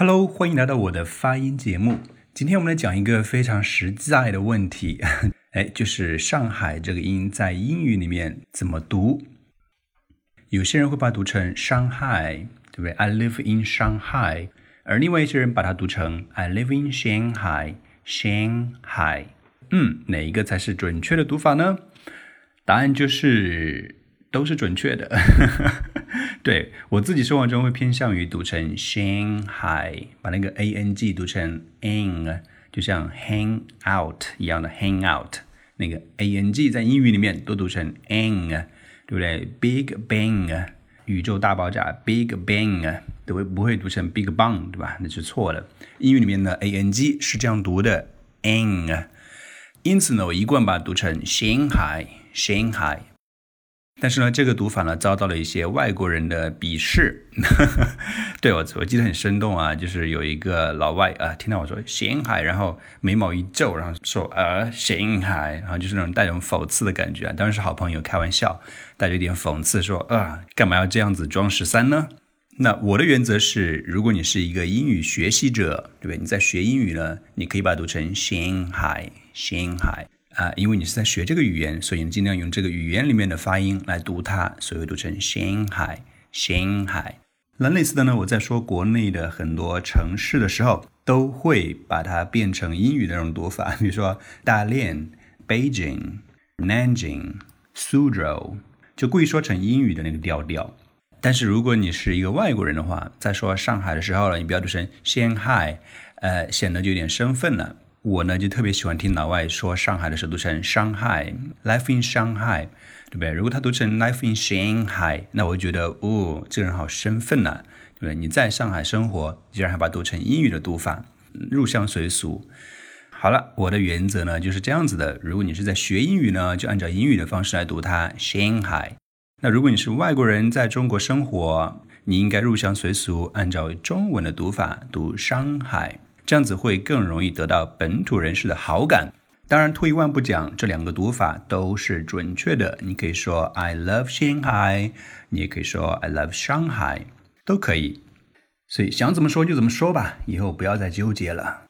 Hello，欢迎来到我的发音节目。今天我们来讲一个非常实在的问题，哎，就是上海这个音在英语里面怎么读？有些人会把它读成 Shanghai，，对不对？I live in Shanghai，而另外一些人把它读成 I live in Shanghai，Shanghai。嗯，哪一个才是准确的读法呢？答案就是都是准确的。对我自己生活中会偏向于读成 Shanghai，把那个 a n g 读成 n，就像 hang out 一样的 hang out，那个 a n g 在英语里面都读成 n，对不对？Big Bang，宇宙大爆炸，Big Bang 都会不会读成 Big Bang，对吧？那是错了。英语里面的 a n g 是这样读的 n，因此呢，我一贯把它读成 Shanghai，Shanghai。但是呢，这个读法呢遭到了一些外国人的鄙视。对我，我记得很生动啊，就是有一个老外啊，听到我说“咸海”，然后眉毛一皱，然后说“呃，咸海”，然后就是那种带种讽刺的感觉啊。当然是好朋友开玩笑，带着一点讽刺说：“啊，干嘛要这样子装十三呢？”那我的原则是，如果你是一个英语学习者，对不对？你在学英语呢，你可以把它读成“咸海”，咸海。啊，因为你是在学这个语言，所以你尽量用这个语言里面的发音来读它，所以读成 Shanghai，Shanghai。那类似的呢，我在说国内的很多城市的时候，都会把它变成英语的那种读法，比如说大连 Beijing、Nanjing、Suzhou，就故意说成英语的那个调调。但是如果你是一个外国人的话，在说上海的时候呢，你不要读成 Shanghai，呃，显得就有点生分了。我呢就特别喜欢听老外说上海的时候读成 Shanghai，Life in Shanghai，对不对？如果他读成 Life in Shanghai，那我就觉得哦，这个人好生分呐，对不对？你在上海生活，竟然还把它读成英语的读法，入乡随俗。好了，我的原则呢就是这样子的。如果你是在学英语呢，就按照英语的方式来读它 Shanghai。那如果你是外国人在中国生活，你应该入乡随俗，按照中文的读法读上海。这样子会更容易得到本土人士的好感。当然，退一万步讲，这两个读法都是准确的。你可以说 I love Shanghai，你也可以说 I love Shanghai，都可以。所以想怎么说就怎么说吧，以后不要再纠结了。